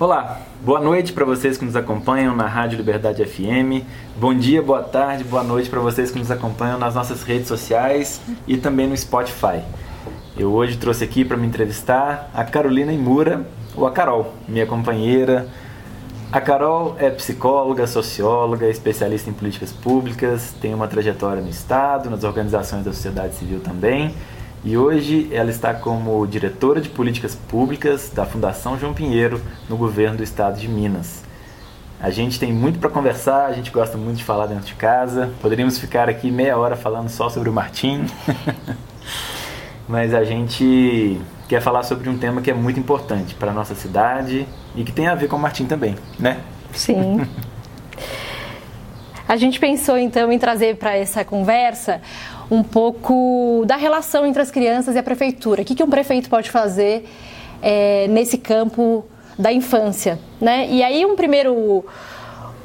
Olá, boa noite para vocês que nos acompanham na Rádio Liberdade FM. Bom dia, boa tarde, boa noite para vocês que nos acompanham nas nossas redes sociais e também no Spotify. Eu hoje trouxe aqui para me entrevistar a Carolina Imura, ou a Carol, minha companheira. A Carol é psicóloga, socióloga, especialista em políticas públicas, tem uma trajetória no Estado, nas organizações da sociedade civil também e hoje ela está como diretora de políticas públicas da Fundação João Pinheiro no governo do estado de Minas. A gente tem muito para conversar, a gente gosta muito de falar dentro de casa. Poderíamos ficar aqui meia hora falando só sobre o Martim, mas a gente quer falar sobre um tema que é muito importante para a nossa cidade e que tem a ver com o Martim também, né? Sim. A gente pensou então em trazer para essa conversa um pouco da relação entre as crianças e a prefeitura. O que, que um prefeito pode fazer é, nesse campo da infância, né? E aí um primeiro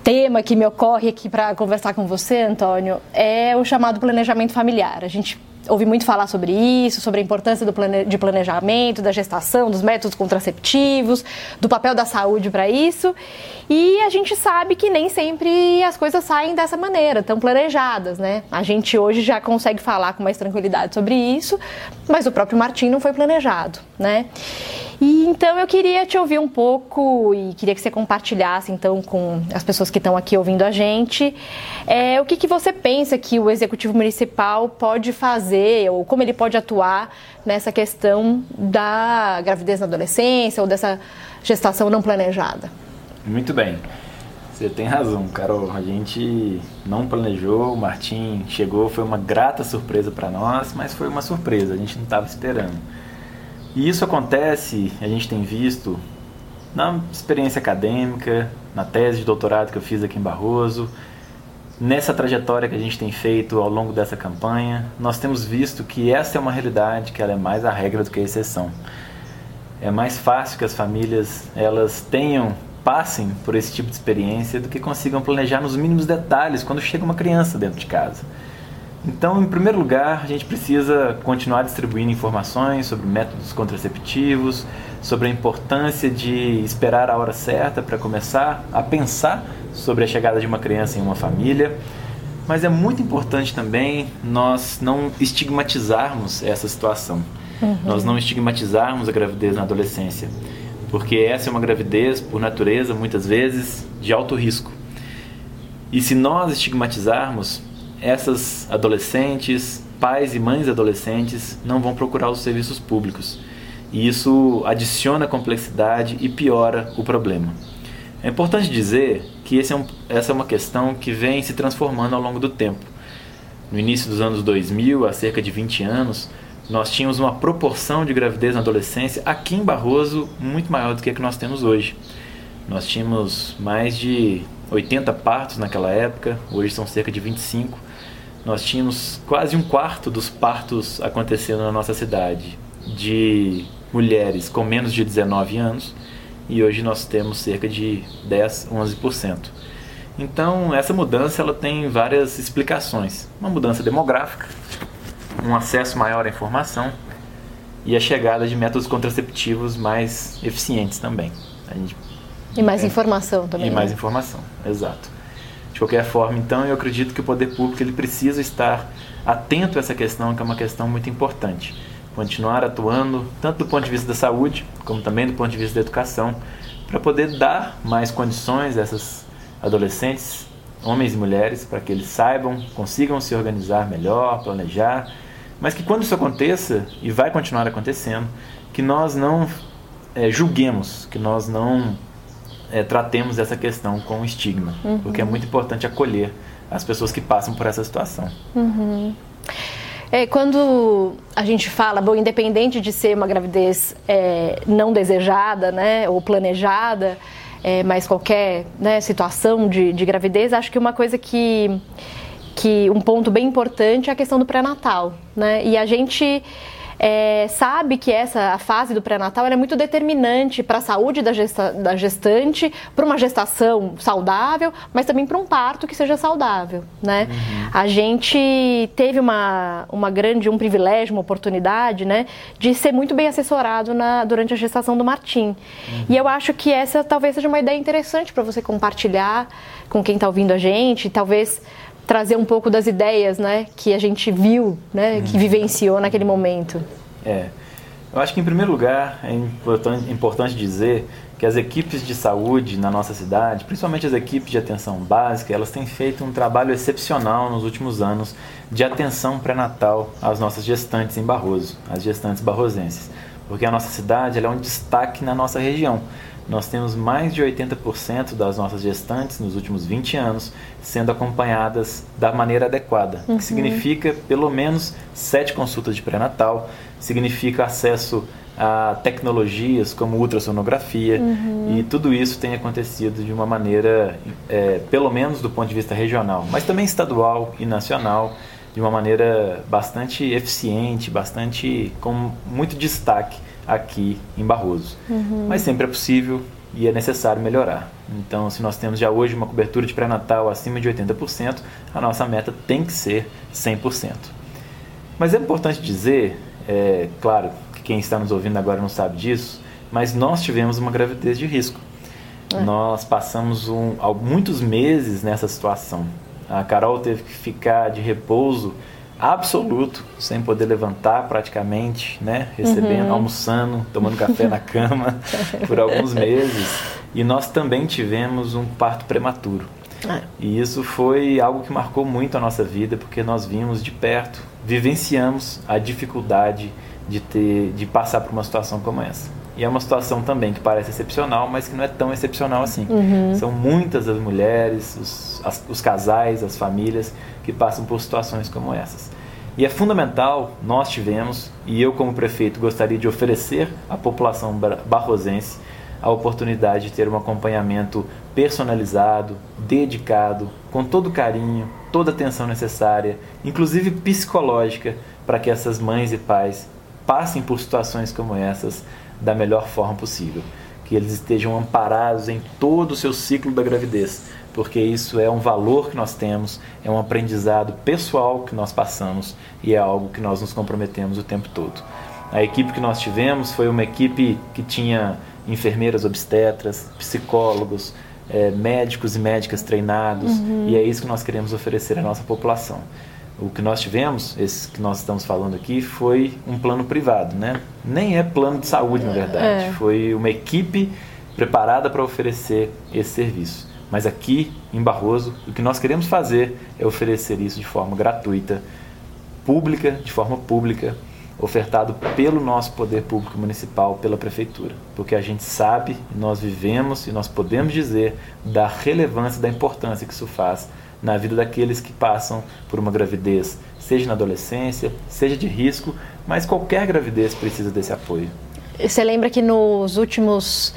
tema que me ocorre aqui para conversar com você, Antônio, é o chamado planejamento familiar. A gente ouvi muito falar sobre isso, sobre a importância do plane... de planejamento, da gestação, dos métodos contraceptivos, do papel da saúde para isso. E a gente sabe que nem sempre as coisas saem dessa maneira, tão planejadas, né? A gente hoje já consegue falar com mais tranquilidade sobre isso, mas o próprio Martim não foi planejado, né? E então eu queria te ouvir um pouco e queria que você compartilhasse então com as pessoas que estão aqui ouvindo a gente é, o que, que você pensa que o executivo municipal pode fazer ou como ele pode atuar nessa questão da gravidez na adolescência ou dessa gestação não planejada. Muito bem. Você tem razão, Carol. A gente não planejou, o Martim chegou, foi uma grata surpresa para nós, mas foi uma surpresa, a gente não estava esperando. E isso acontece, a gente tem visto na experiência acadêmica, na tese de doutorado que eu fiz aqui em Barroso, nessa trajetória que a gente tem feito ao longo dessa campanha, nós temos visto que essa é uma realidade, que ela é mais a regra do que a exceção. É mais fácil que as famílias elas tenham passem por esse tipo de experiência do que consigam planejar nos mínimos detalhes quando chega uma criança dentro de casa. Então, em primeiro lugar, a gente precisa continuar distribuindo informações sobre métodos contraceptivos, sobre a importância de esperar a hora certa para começar a pensar sobre a chegada de uma criança em uma família. Mas é muito importante também nós não estigmatizarmos essa situação. Uhum. Nós não estigmatizarmos a gravidez na adolescência. Porque essa é uma gravidez, por natureza, muitas vezes, de alto risco. E se nós estigmatizarmos, essas adolescentes, pais e mães adolescentes não vão procurar os serviços públicos. E isso adiciona complexidade e piora o problema. É importante dizer que é um, essa é uma questão que vem se transformando ao longo do tempo. No início dos anos 2000, há cerca de 20 anos, nós tínhamos uma proporção de gravidez na adolescência aqui em Barroso muito maior do que a que nós temos hoje. Nós tínhamos mais de 80 partos naquela época, hoje são cerca de 25 nós tínhamos quase um quarto dos partos acontecendo na nossa cidade de mulheres com menos de 19 anos e hoje nós temos cerca de 10, 11%. Então, essa mudança ela tem várias explicações. Uma mudança demográfica, um acesso maior à informação e a chegada de métodos contraceptivos mais eficientes também. Gente, e mais é, informação também. E mais né? informação, exato. De qualquer forma, então, eu acredito que o poder público ele precisa estar atento a essa questão, que é uma questão muito importante. Continuar atuando, tanto do ponto de vista da saúde, como também do ponto de vista da educação, para poder dar mais condições a essas adolescentes, homens e mulheres, para que eles saibam, consigam se organizar melhor, planejar, mas que quando isso aconteça, e vai continuar acontecendo, que nós não é, julguemos, que nós não é, tratemos essa questão com estigma, uhum. porque é muito importante acolher as pessoas que passam por essa situação. Uhum. É, quando a gente fala, bom, independente de ser uma gravidez é, não desejada, né, ou planejada, é, mas qualquer né, situação de, de gravidez, acho que uma coisa que, que um ponto bem importante é a questão do pré-natal, né? E a gente é, sabe que essa a fase do pré-natal é muito determinante para a saúde da, gesta, da gestante, para uma gestação saudável, mas também para um parto que seja saudável, né? Uhum. A gente teve uma, uma grande, um privilégio, uma oportunidade, né, de ser muito bem assessorado na, durante a gestação do Martim. Uhum. E eu acho que essa talvez seja uma ideia interessante para você compartilhar com quem está ouvindo a gente, talvez trazer um pouco das ideias, né, que a gente viu, né, que uhum. vivenciou naquele momento. É. Eu acho que, em primeiro lugar, é importante, importante dizer que as equipes de saúde na nossa cidade, principalmente as equipes de atenção básica, elas têm feito um trabalho excepcional nos últimos anos de atenção pré-natal às nossas gestantes em Barroso, as gestantes barrosenses. Porque a nossa cidade é um destaque na nossa região nós temos mais de 80% das nossas gestantes nos últimos 20 anos sendo acompanhadas da maneira adequada, uhum. que significa pelo menos sete consultas de pré-natal, significa acesso a tecnologias como ultrassonografia uhum. e tudo isso tem acontecido de uma maneira, é, pelo menos do ponto de vista regional, mas também estadual e nacional, de uma maneira bastante eficiente, bastante com muito destaque aqui em Barroso. Uhum. Mas sempre é possível e é necessário melhorar. Então, se nós temos já hoje uma cobertura de pré-natal acima de 80%, a nossa meta tem que ser 100%. Mas é importante dizer, é, claro, que quem está nos ouvindo agora não sabe disso, mas nós tivemos uma gravidez de risco. É. Nós passamos um, muitos meses nessa situação. A Carol teve que ficar de repouso absoluto, sem poder levantar praticamente, né? Recebendo, uhum. almoçando, tomando café na cama por alguns meses. E nós também tivemos um parto prematuro. É. E isso foi algo que marcou muito a nossa vida, porque nós vimos de perto, vivenciamos a dificuldade de ter, de passar por uma situação como essa. E é uma situação também que parece excepcional, mas que não é tão excepcional assim. Uhum. São muitas as mulheres, os, as, os casais, as famílias que passam por situações como essas. E é fundamental, nós tivemos, e eu como prefeito gostaria de oferecer à população barrosense a oportunidade de ter um acompanhamento personalizado, dedicado, com todo carinho, toda a atenção necessária, inclusive psicológica, para que essas mães e pais passem por situações como essas da melhor forma possível. Que eles estejam amparados em todo o seu ciclo da gravidez, porque isso é um valor que nós temos, é um aprendizado pessoal que nós passamos e é algo que nós nos comprometemos o tempo todo. A equipe que nós tivemos foi uma equipe que tinha enfermeiras obstetras, psicólogos, é, médicos e médicas treinados, uhum. e é isso que nós queremos oferecer à nossa população. O que nós tivemos, esse que nós estamos falando aqui, foi um plano privado, né? Nem é plano de saúde, na verdade. É. Foi uma equipe preparada para oferecer esse serviço. Mas aqui em Barroso, o que nós queremos fazer é oferecer isso de forma gratuita, pública, de forma pública, ofertado pelo nosso poder público municipal, pela prefeitura, porque a gente sabe, nós vivemos e nós podemos dizer da relevância, da importância que isso faz na vida daqueles que passam por uma gravidez, seja na adolescência, seja de risco, mas qualquer gravidez precisa desse apoio. Você lembra que nos últimos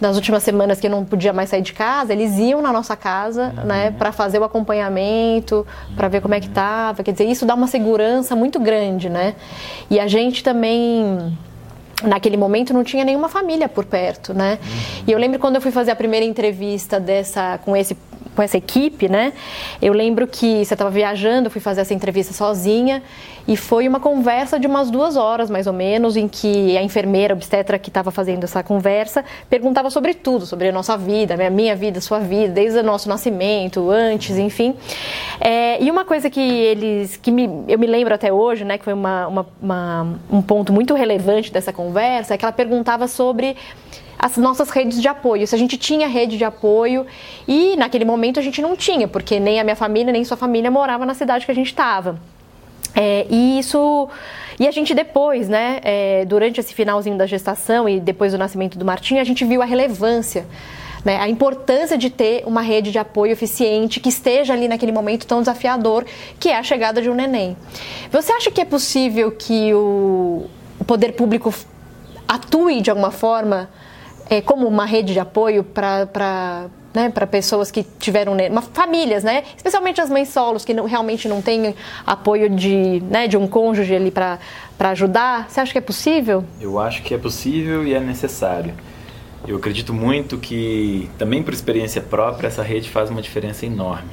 nas últimas semanas que eu não podia mais sair de casa, eles iam na nossa casa, uhum. né, para fazer o acompanhamento, para ver como é que estava. Quer dizer, isso dá uma segurança muito grande, né? E a gente também naquele momento não tinha nenhuma família por perto, né? Uhum. E eu lembro quando eu fui fazer a primeira entrevista dessa com esse com essa equipe, né? Eu lembro que você estava viajando, fui fazer essa entrevista sozinha e foi uma conversa de umas duas horas, mais ou menos, em que a enfermeira obstetra que estava fazendo essa conversa perguntava sobre tudo, sobre a nossa vida, a minha vida, sua vida, desde o nosso nascimento, antes, enfim. É, e uma coisa que eles, que me, eu me lembro até hoje, né, que foi uma, uma, uma, um ponto muito relevante dessa conversa, é que ela perguntava sobre as nossas redes de apoio, se a gente tinha rede de apoio e naquele momento a gente não tinha, porque nem a minha família nem sua família morava na cidade que a gente estava. É, e isso e a gente depois, né, é, durante esse finalzinho da gestação e depois do nascimento do Martim, a gente viu a relevância né, a importância de ter uma rede de apoio eficiente que esteja ali naquele momento tão desafiador que é a chegada de um neném. Você acha que é possível que o poder público atue de alguma forma é, como uma rede de apoio para né, para pessoas que tiveram famílias, né, especialmente as mães solos que não, realmente não têm apoio de, né, de um cônjuge ali para ajudar. Você acha que é possível? Eu acho que é possível e é necessário. Eu acredito muito que, também por experiência própria, essa rede faz uma diferença enorme.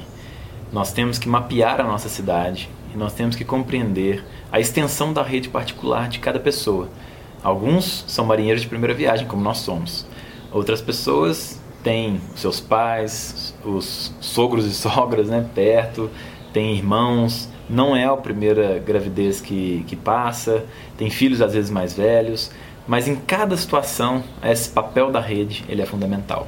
Nós temos que mapear a nossa cidade e nós temos que compreender a extensão da rede particular de cada pessoa. Alguns são marinheiros de primeira viagem, como nós somos. Outras pessoas têm seus pais, os sogros e sogras né, perto, têm irmãos, não é a primeira gravidez que, que passa, tem filhos às vezes mais velhos. Mas em cada situação, esse papel da rede ele é fundamental.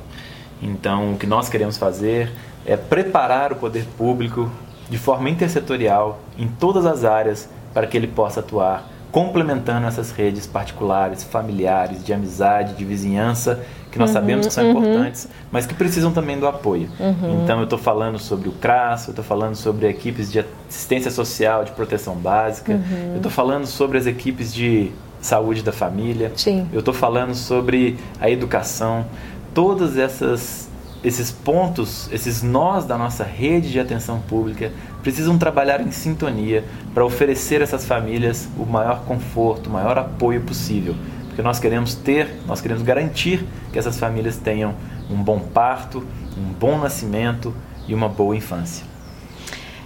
Então, o que nós queremos fazer é preparar o poder público de forma intersetorial em todas as áreas para que ele possa atuar complementando essas redes particulares, familiares, de amizade, de vizinhança, que nós uhum, sabemos que são uhum. importantes, mas que precisam também do apoio. Uhum. Então, eu estou falando sobre o CRAS, eu estou falando sobre equipes de assistência social, de proteção básica, uhum. eu estou falando sobre as equipes de saúde da família. Sim. Eu estou falando sobre a educação. Todos essas, esses pontos, esses nós da nossa rede de atenção pública precisam trabalhar em sintonia para oferecer a essas famílias o maior conforto, o maior apoio possível. Porque nós queremos ter, nós queremos garantir que essas famílias tenham um bom parto, um bom nascimento e uma boa infância.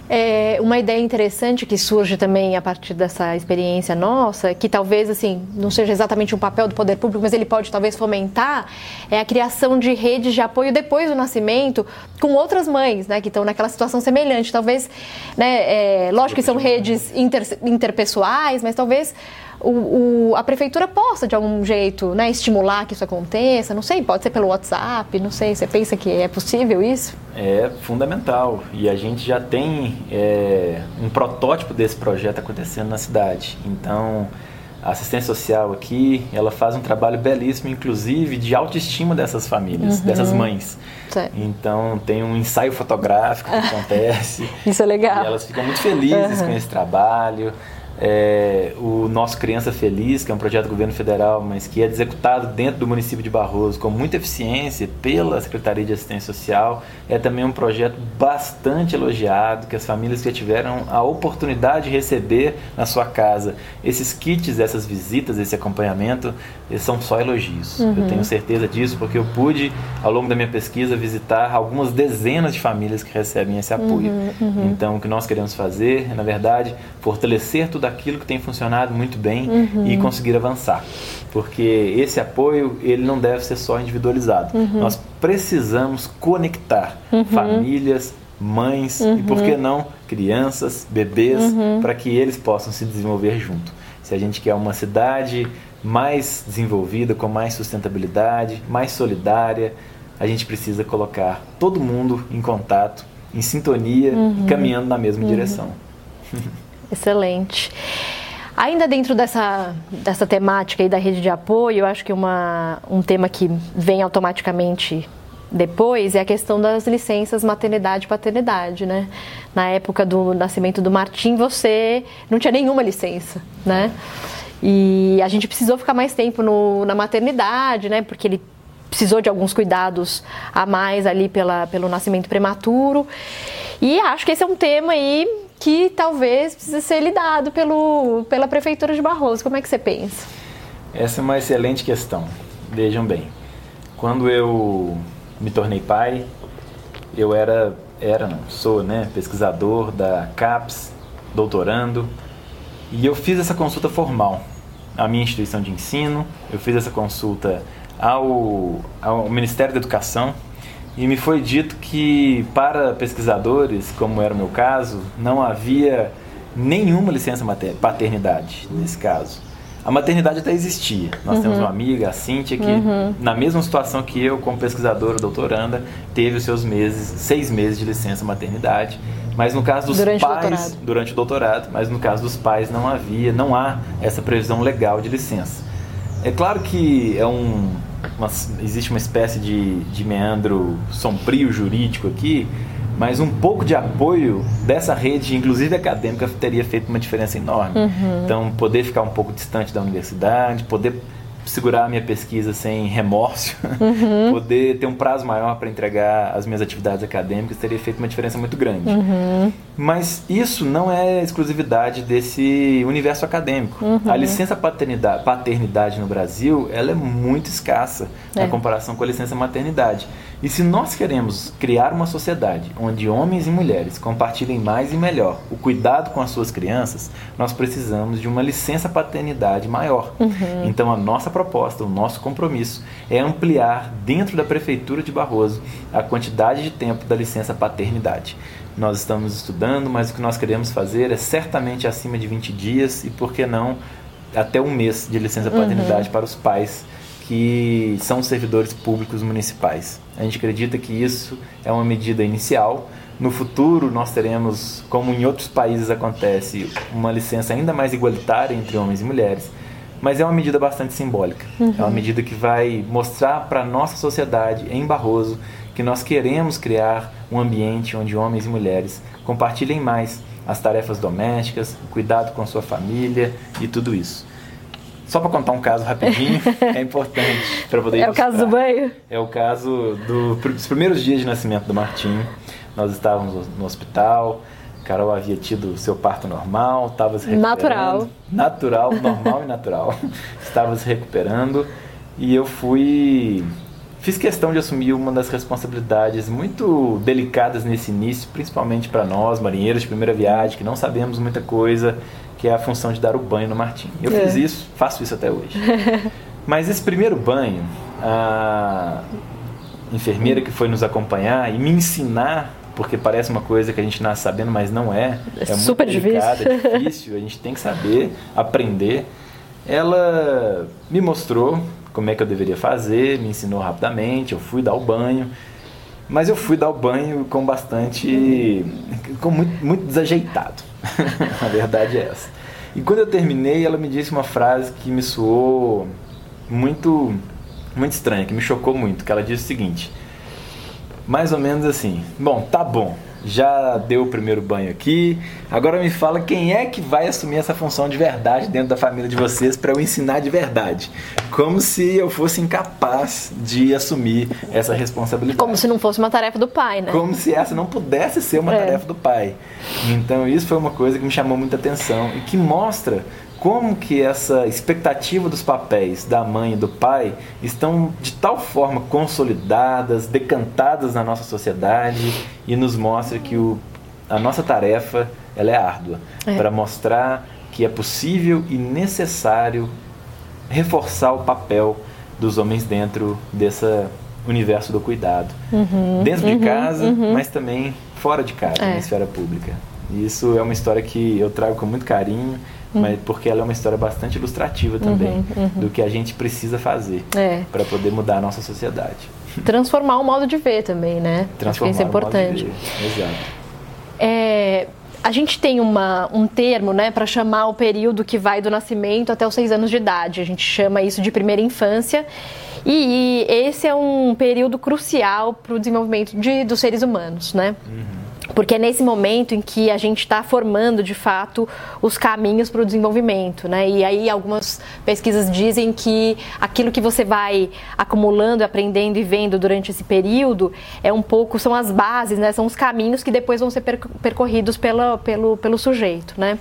É uma ideia interessante que surge também a partir dessa experiência nossa, que talvez assim não seja exatamente um papel do poder público, mas ele pode talvez fomentar, é a criação de redes de apoio depois do nascimento com outras mães, né, que estão naquela situação semelhante. Talvez, né, é, lógico que são redes inter, interpessoais, mas talvez o, o, a prefeitura possa, de algum jeito, né, estimular que isso aconteça? Não sei, pode ser pelo WhatsApp, não sei. Você pensa que é possível isso? É fundamental. E a gente já tem é, um protótipo desse projeto acontecendo na cidade. Então, a assistência social aqui, ela faz um trabalho belíssimo, inclusive, de autoestima dessas famílias, uhum. dessas mães. Certo. Então, tem um ensaio fotográfico que acontece. Isso é legal. E elas ficam muito felizes uhum. com esse trabalho. É, o nosso Criança Feliz, que é um projeto do governo federal, mas que é executado dentro do município de Barroso com muita eficiência pela Secretaria de Assistência Social, é também um projeto bastante elogiado, que as famílias que tiveram a oportunidade de receber na sua casa esses kits, essas visitas, esse acompanhamento, são só elogios. Uhum. Eu tenho certeza disso porque eu pude, ao longo da minha pesquisa, visitar algumas dezenas de famílias que recebem esse apoio. Uhum, uhum. Então, o que nós queremos fazer é, na verdade, fortalecer tudo aquilo que tem funcionado muito bem uhum. e conseguir avançar. Porque esse apoio, ele não deve ser só individualizado. Uhum. Nós precisamos conectar uhum. famílias, mães e, por que não, crianças, bebês, para que eles possam se desenvolver junto. Se a gente quer uma cidade mais desenvolvida, com mais sustentabilidade, mais solidária, a gente precisa colocar todo mundo em contato, em sintonia uhum. e caminhando na mesma uhum. direção. Excelente. Ainda dentro dessa, dessa temática aí da rede de apoio, eu acho que uma, um tema que vem automaticamente depois é a questão das licenças maternidade e paternidade, né? Na época do nascimento do Martim, você não tinha nenhuma licença, né? E a gente precisou ficar mais tempo no, na maternidade, né? Porque ele precisou de alguns cuidados a mais ali pela, pelo nascimento prematuro. E acho que esse é um tema aí que talvez precise ser lidado pelo, pela Prefeitura de Barroso. Como é que você pensa? Essa é uma excelente questão. Vejam bem, quando eu me tornei pai, eu era, era não, sou né, pesquisador da CAPES, doutorando, e eu fiz essa consulta formal à minha instituição de ensino, eu fiz essa consulta ao, ao Ministério da Educação e me foi dito que para pesquisadores, como era o meu caso, não havia nenhuma licença paternidade nesse caso. A maternidade até existia. Nós uhum. temos uma amiga, a Cíntia, que uhum. na mesma situação que eu, como pesquisadora, doutoranda, teve os seus meses, seis meses de licença maternidade. Mas no caso dos durante pais, o durante o doutorado, mas no caso dos pais não havia, não há essa previsão legal de licença. É claro que é um, uma, existe uma espécie de, de meandro sombrio jurídico aqui, mas um pouco de apoio dessa rede, inclusive acadêmica, teria feito uma diferença enorme. Uhum. Então, poder ficar um pouco distante da universidade, poder segurar a minha pesquisa sem remorso, uhum. poder ter um prazo maior para entregar as minhas atividades acadêmicas, teria feito uma diferença muito grande. Uhum. Mas isso não é exclusividade desse universo acadêmico. Uhum. A licença paternidade, paternidade no Brasil ela é muito escassa é. na comparação com a licença maternidade. E se nós queremos criar uma sociedade onde homens e mulheres compartilhem mais e melhor o cuidado com as suas crianças, nós precisamos de uma licença paternidade maior. Uhum. Então, a nossa proposta, o nosso compromisso é ampliar dentro da Prefeitura de Barroso a quantidade de tempo da licença paternidade. Nós estamos estudando, mas o que nós queremos fazer é certamente acima de 20 dias e, por que não, até um mês de licença paternidade uhum. para os pais que são servidores públicos municipais. A gente acredita que isso é uma medida inicial. No futuro, nós teremos, como em outros países acontece, uma licença ainda mais igualitária entre homens e mulheres. Mas é uma medida bastante simbólica. Uhum. É uma medida que vai mostrar para a nossa sociedade, em Barroso, que nós queremos criar um ambiente onde homens e mulheres compartilhem mais as tarefas domésticas, o cuidado com sua família e tudo isso. Só para contar um caso rapidinho, é importante para poder É o caso do banho? É o caso do, dos primeiros dias de nascimento do Martinho. Nós estávamos no hospital, Carol havia tido seu parto normal, estava se recuperando. Natural. Natural, normal e natural. Estava se recuperando e eu fui fiz questão de assumir uma das responsabilidades muito delicadas nesse início, principalmente para nós, marinheiros de primeira viagem, que não sabemos muita coisa que é a função de dar o banho no Martinho. Eu é. fiz isso, faço isso até hoje. Mas esse primeiro banho, a enfermeira que foi nos acompanhar e me ensinar, porque parece uma coisa que a gente nasce sabendo, mas não é. É, é super difícil. é difícil, a gente tem que saber, aprender. Ela me mostrou como é que eu deveria fazer, me ensinou rapidamente, eu fui dar o banho. Mas eu fui dar o banho com bastante. com muito, muito desajeitado. a verdade é essa. E quando eu terminei, ela me disse uma frase que me soou muito, muito estranha, que me chocou muito. Que ela disse o seguinte: mais ou menos assim: Bom, tá bom, já deu o primeiro banho aqui. Agora me fala quem é que vai assumir essa função de verdade dentro da família de vocês para eu ensinar de verdade. Como se eu fosse incapaz de assumir essa responsabilidade. Como se não fosse uma tarefa do pai, né? Como se essa não pudesse ser uma é. tarefa do pai. Então isso foi uma coisa que me chamou muita atenção e que mostra como que essa expectativa dos papéis da mãe e do pai estão de tal forma consolidadas, decantadas na nossa sociedade e nos mostra que o, a nossa tarefa ela é árdua é. para mostrar que é possível e necessário reforçar o papel dos homens dentro desse universo do cuidado, uhum, dentro uhum, de casa, uhum. mas também fora de casa, é. na esfera pública. E isso é uma história que eu trago com muito carinho mas porque ela é uma história bastante ilustrativa também uhum, uhum. do que a gente precisa fazer é. para poder mudar a nossa sociedade. Transformar o modo de ver também, né? Transformar Acho que isso é importante. Exato. É, a gente tem uma, um termo né, para chamar o período que vai do nascimento até os seis anos de idade. A gente chama isso de primeira infância. E, e esse é um período crucial para o desenvolvimento de, dos seres humanos, né? Uhum porque é nesse momento em que a gente está formando de fato os caminhos para o desenvolvimento, né? E aí algumas pesquisas dizem que aquilo que você vai acumulando, aprendendo e vendo durante esse período é um pouco são as bases, né? São os caminhos que depois vão ser percorridos pela, pelo, pelo sujeito, né?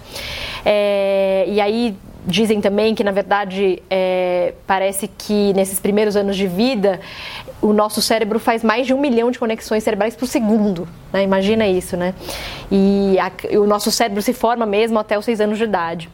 É, e aí dizem também que na verdade é, parece que nesses primeiros anos de vida o nosso cérebro faz mais de um milhão de conexões cerebrais por segundo, né? Imagina isso, né? E, a, o nosso cérebro se forma mesmo até os seis anos de idade.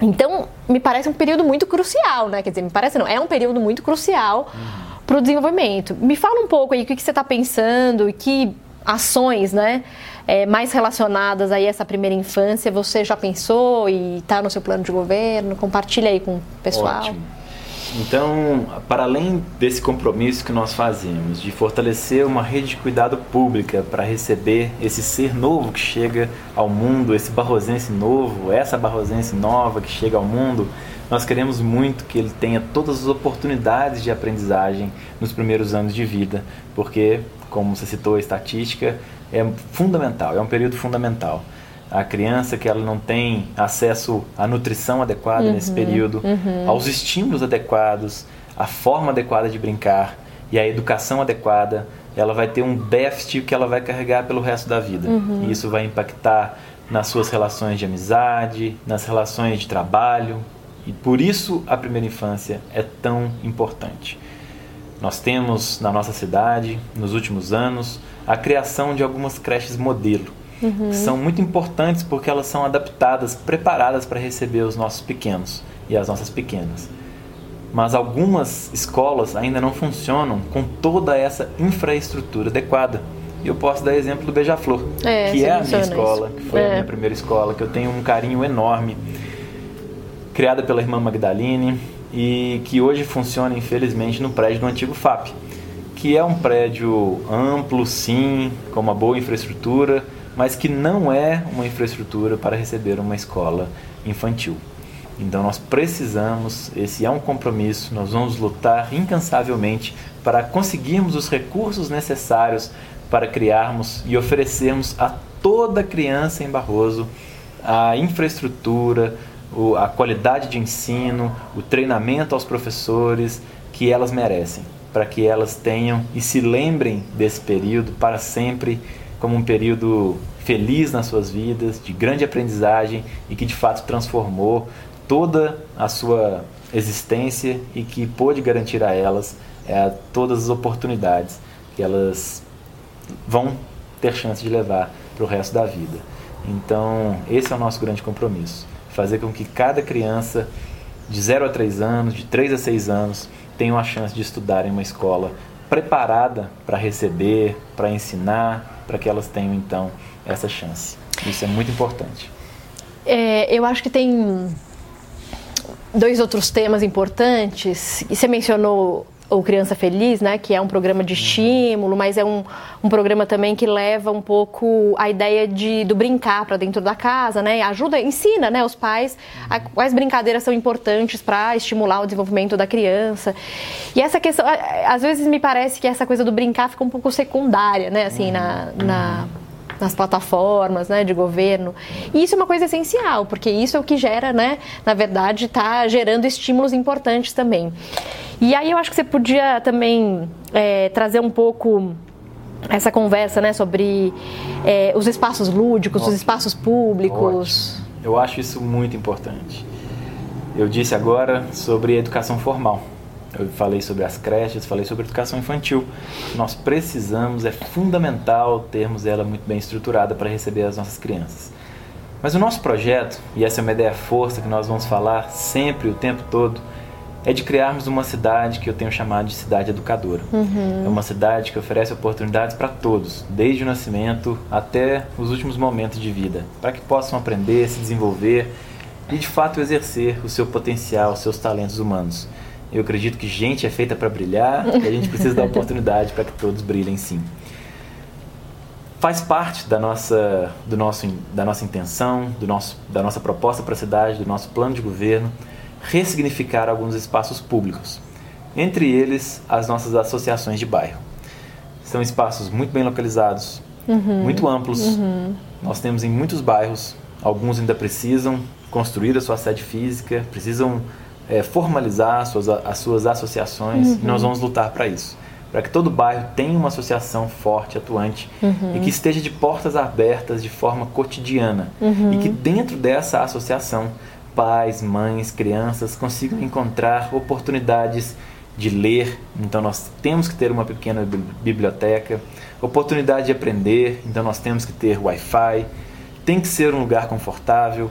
Então, me parece um período muito crucial, né? Quer dizer, me parece não, é um período muito crucial uhum. para o desenvolvimento. Me fala um pouco aí o que, que você está pensando e que ações, né? É, mais relacionadas aí a essa primeira infância, você já pensou e está no seu plano de governo? Compartilha aí com o pessoal. Ótimo. Então, para além desse compromisso que nós fazemos de fortalecer uma rede de cuidado pública para receber esse ser novo que chega ao mundo, esse barrosense novo, essa barrosense nova que chega ao mundo, nós queremos muito que ele tenha todas as oportunidades de aprendizagem nos primeiros anos de vida, porque, como você citou a estatística, é fundamental, é um período fundamental. a criança que ela não tem acesso à nutrição adequada uhum, nesse período, uhum. aos estímulos adequados, à forma adequada de brincar e à educação adequada, ela vai ter um déficit que ela vai carregar pelo resto da vida. Uhum. E isso vai impactar nas suas relações de amizade, nas relações de trabalho. E por isso a primeira infância é tão importante. Nós temos na nossa cidade, nos últimos anos, a criação de algumas creches modelo. Uhum. São muito importantes porque elas são adaptadas, preparadas para receber os nossos pequenos e as nossas pequenas. Mas algumas escolas ainda não funcionam com toda essa infraestrutura adequada. E eu posso dar exemplo do Beija-Flor, é, que é a minha escola, isso. que foi é. a minha primeira escola, que eu tenho um carinho enorme. Criada pela irmã Magdalene, e que hoje funciona, infelizmente, no prédio do antigo FAP, que é um prédio amplo, sim, com uma boa infraestrutura, mas que não é uma infraestrutura para receber uma escola infantil. Então nós precisamos, esse é um compromisso, nós vamos lutar incansavelmente para conseguirmos os recursos necessários para criarmos e oferecermos a toda criança em Barroso a infraestrutura, a qualidade de ensino, o treinamento aos professores que elas merecem, para que elas tenham e se lembrem desse período para sempre como um período feliz nas suas vidas, de grande aprendizagem e que de fato transformou toda a sua existência e que pôde garantir a elas é, todas as oportunidades que elas vão ter chance de levar para o resto da vida. Então, esse é o nosso grande compromisso fazer com que cada criança de 0 a 3 anos, de 3 a 6 anos, tenha uma chance de estudar em uma escola preparada para receber, para ensinar, para que elas tenham então essa chance. Isso é muito importante. É, eu acho que tem dois outros temas importantes. E você mencionou o Criança Feliz, né, que é um programa de estímulo, mas é um, um programa também que leva um pouco a ideia de, do brincar para dentro da casa, né, ajuda, ensina né, os pais a, quais brincadeiras são importantes para estimular o desenvolvimento da criança. E essa questão, às vezes me parece que essa coisa do brincar fica um pouco secundária, né, assim, na, na nas plataformas né, de governo. E isso é uma coisa essencial, porque isso é o que gera, né, na verdade, está gerando estímulos importantes também. E aí eu acho que você podia também é, trazer um pouco essa conversa né, sobre é, os espaços lúdicos, Ótimo. os espaços públicos. Ótimo. Eu acho isso muito importante. Eu disse agora sobre educação formal. Eu falei sobre as creches, falei sobre educação infantil. Nós precisamos, é fundamental termos ela muito bem estruturada para receber as nossas crianças. Mas o nosso projeto, e essa é uma ideia força que nós vamos falar sempre, o tempo todo, é de criarmos uma cidade que eu tenho chamado de cidade educadora. Uhum. É uma cidade que oferece oportunidades para todos, desde o nascimento até os últimos momentos de vida, para que possam aprender, se desenvolver e de fato exercer o seu potencial, os seus talentos humanos. Eu acredito que gente é feita para brilhar e a gente precisa dar oportunidade para que todos brilhem sim. Faz parte da nossa, do nosso, da nossa intenção, do nosso, da nossa proposta para a cidade, do nosso plano de governo, ressignificar alguns espaços públicos. Entre eles, as nossas associações de bairro. São espaços muito bem localizados, uhum, muito amplos. Uhum. Nós temos em muitos bairros, alguns ainda precisam construir a sua sede física, precisam é, formalizar as suas, as suas associações uhum. e nós vamos lutar para isso. Para que todo bairro tenha uma associação forte, atuante uhum. e que esteja de portas abertas de forma cotidiana. Uhum. E que dentro dessa associação, pais, mães, crianças consigam encontrar oportunidades de ler, então nós temos que ter uma pequena biblioteca, oportunidade de aprender, então nós temos que ter Wi-Fi, tem que ser um lugar confortável,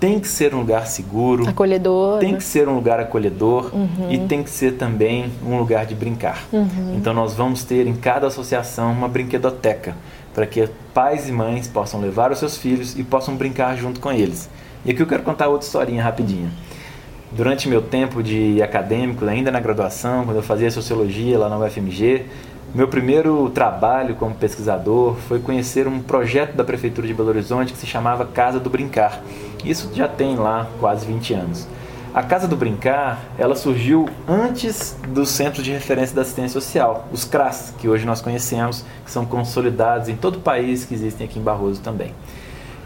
tem que ser um lugar seguro, acolhedor, tem que ser um lugar acolhedor uhum. e tem que ser também um lugar de brincar. Uhum. Então nós vamos ter em cada associação uma brinquedoteca para que pais e mães possam levar os seus filhos e possam brincar junto com eles. E aqui eu quero contar outra historinha rapidinha. Durante meu tempo de acadêmico, ainda na graduação, quando eu fazia sociologia lá na UFMG, meu primeiro trabalho como pesquisador foi conhecer um projeto da Prefeitura de Belo Horizonte que se chamava Casa do Brincar. Isso já tem lá quase 20 anos. A Casa do Brincar, ela surgiu antes do Centro de Referência da Assistência Social, os CRAS, que hoje nós conhecemos, que são consolidados em todo o país, que existem aqui em Barroso também.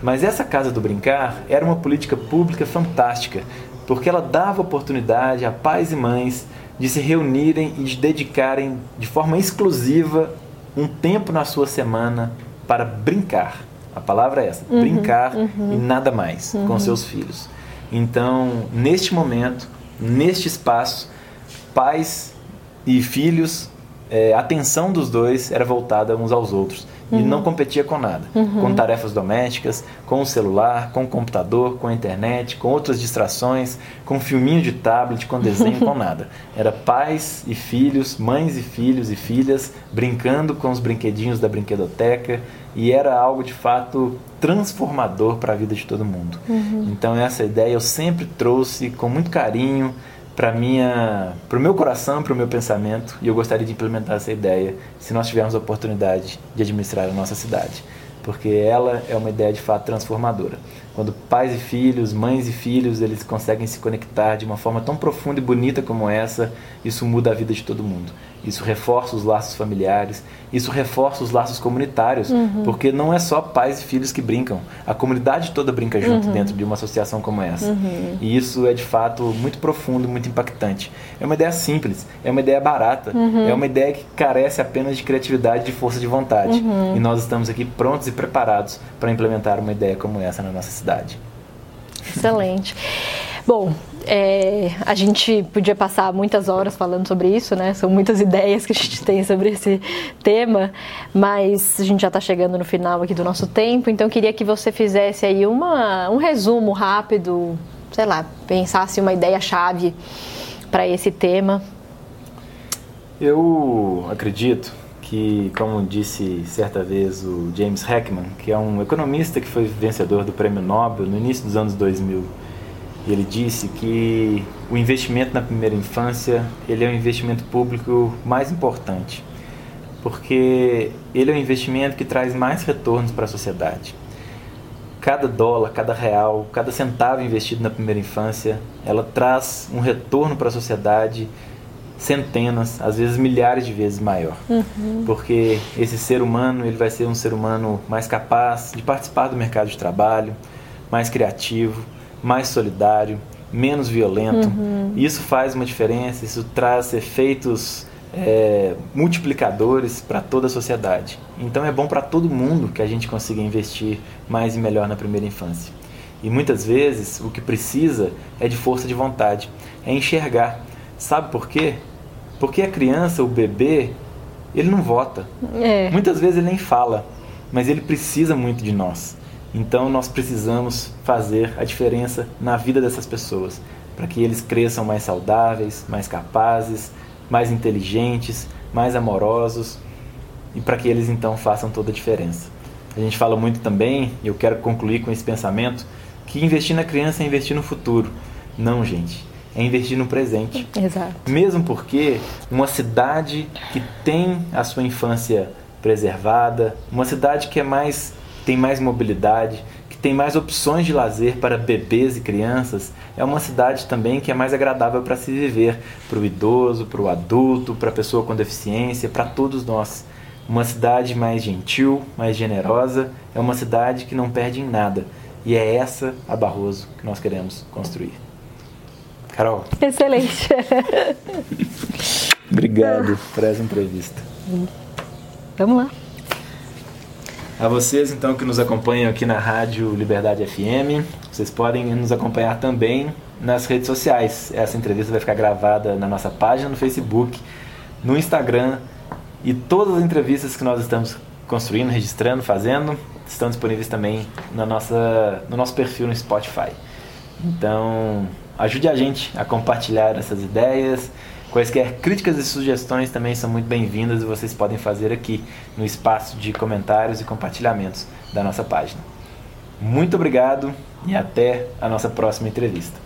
Mas essa Casa do Brincar era uma política pública fantástica, porque ela dava oportunidade a pais e mães de se reunirem e de dedicarem de forma exclusiva um tempo na sua semana para brincar. A palavra é essa, uhum, brincar uhum. e nada mais uhum. com seus filhos. Então, neste momento, neste espaço, pais e filhos, é, a atenção dos dois era voltada uns aos outros uhum. e não competia com nada. Uhum. Com tarefas domésticas, com o celular, com o computador, com a internet, com outras distrações, com filminho de tablet, com desenho, com nada. Era pais e filhos, mães e filhos e filhas brincando com os brinquedinhos da brinquedoteca e era algo de fato transformador para a vida de todo mundo. Uhum. Então essa ideia eu sempre trouxe com muito carinho para minha, para o meu coração, para o meu pensamento, e eu gostaria de implementar essa ideia se nós tivermos a oportunidade de administrar a nossa cidade, porque ela é uma ideia de fato transformadora. Quando pais e filhos, mães e filhos, eles conseguem se conectar de uma forma tão profunda e bonita como essa, isso muda a vida de todo mundo. Isso reforça os laços familiares, isso reforça os laços comunitários, uhum. porque não é só pais e filhos que brincam, a comunidade toda brinca junto uhum. dentro de uma associação como essa. Uhum. E isso é de fato muito profundo, muito impactante. É uma ideia simples, é uma ideia barata, uhum. é uma ideia que carece apenas de criatividade e de força de vontade. Uhum. E nós estamos aqui prontos e preparados para implementar uma ideia como essa na nossa cidade. Excelente. Bom, é, a gente podia passar muitas horas falando sobre isso, né? São muitas ideias que a gente tem sobre esse tema, mas a gente já está chegando no final aqui do nosso tempo, então queria que você fizesse aí uma, um resumo rápido, sei lá, pensasse uma ideia-chave para esse tema. Eu acredito que, como disse certa vez o James Heckman, que é um economista que foi vencedor do Prêmio Nobel no início dos anos 2000, e ele disse que o investimento na primeira infância ele é o investimento público mais importante, porque ele é um investimento que traz mais retornos para a sociedade. Cada dólar, cada real, cada centavo investido na primeira infância, ela traz um retorno para a sociedade centenas, às vezes milhares de vezes maior. Uhum. Porque esse ser humano, ele vai ser um ser humano mais capaz de participar do mercado de trabalho, mais criativo, mais solidário, menos violento. Uhum. Isso faz uma diferença, isso traz efeitos é, multiplicadores para toda a sociedade. Então é bom para todo mundo que a gente consiga investir mais e melhor na primeira infância. E muitas vezes o que precisa é de força de vontade, é enxergar. Sabe por quê? Porque a criança, o bebê, ele não vota. É. Muitas vezes ele nem fala, mas ele precisa muito de nós. Então nós precisamos fazer a diferença na vida dessas pessoas, para que eles cresçam mais saudáveis, mais capazes, mais inteligentes, mais amorosos e para que eles então façam toda a diferença. A gente fala muito também, e eu quero concluir com esse pensamento, que investir na criança é investir no futuro. Não, gente, é investir no presente. Exato. Mesmo porque uma cidade que tem a sua infância preservada, uma cidade que é mais tem mais mobilidade, que tem mais opções de lazer para bebês e crianças, é uma cidade também que é mais agradável para se viver, para o idoso, para o adulto, para a pessoa com deficiência, para todos nós. Uma cidade mais gentil, mais generosa, é uma cidade que não perde em nada. E é essa a Barroso que nós queremos construir. Carol. Excelente. Obrigado por essa entrevista. Vamos lá. A vocês então que nos acompanham aqui na Rádio Liberdade FM, vocês podem nos acompanhar também nas redes sociais. Essa entrevista vai ficar gravada na nossa página no Facebook, no Instagram e todas as entrevistas que nós estamos construindo, registrando, fazendo, estão disponíveis também na nossa, no nosso perfil no Spotify. Então, ajude a gente a compartilhar essas ideias Quaisquer críticas e sugestões também são muito bem-vindas e vocês podem fazer aqui no espaço de comentários e compartilhamentos da nossa página. Muito obrigado e até a nossa próxima entrevista.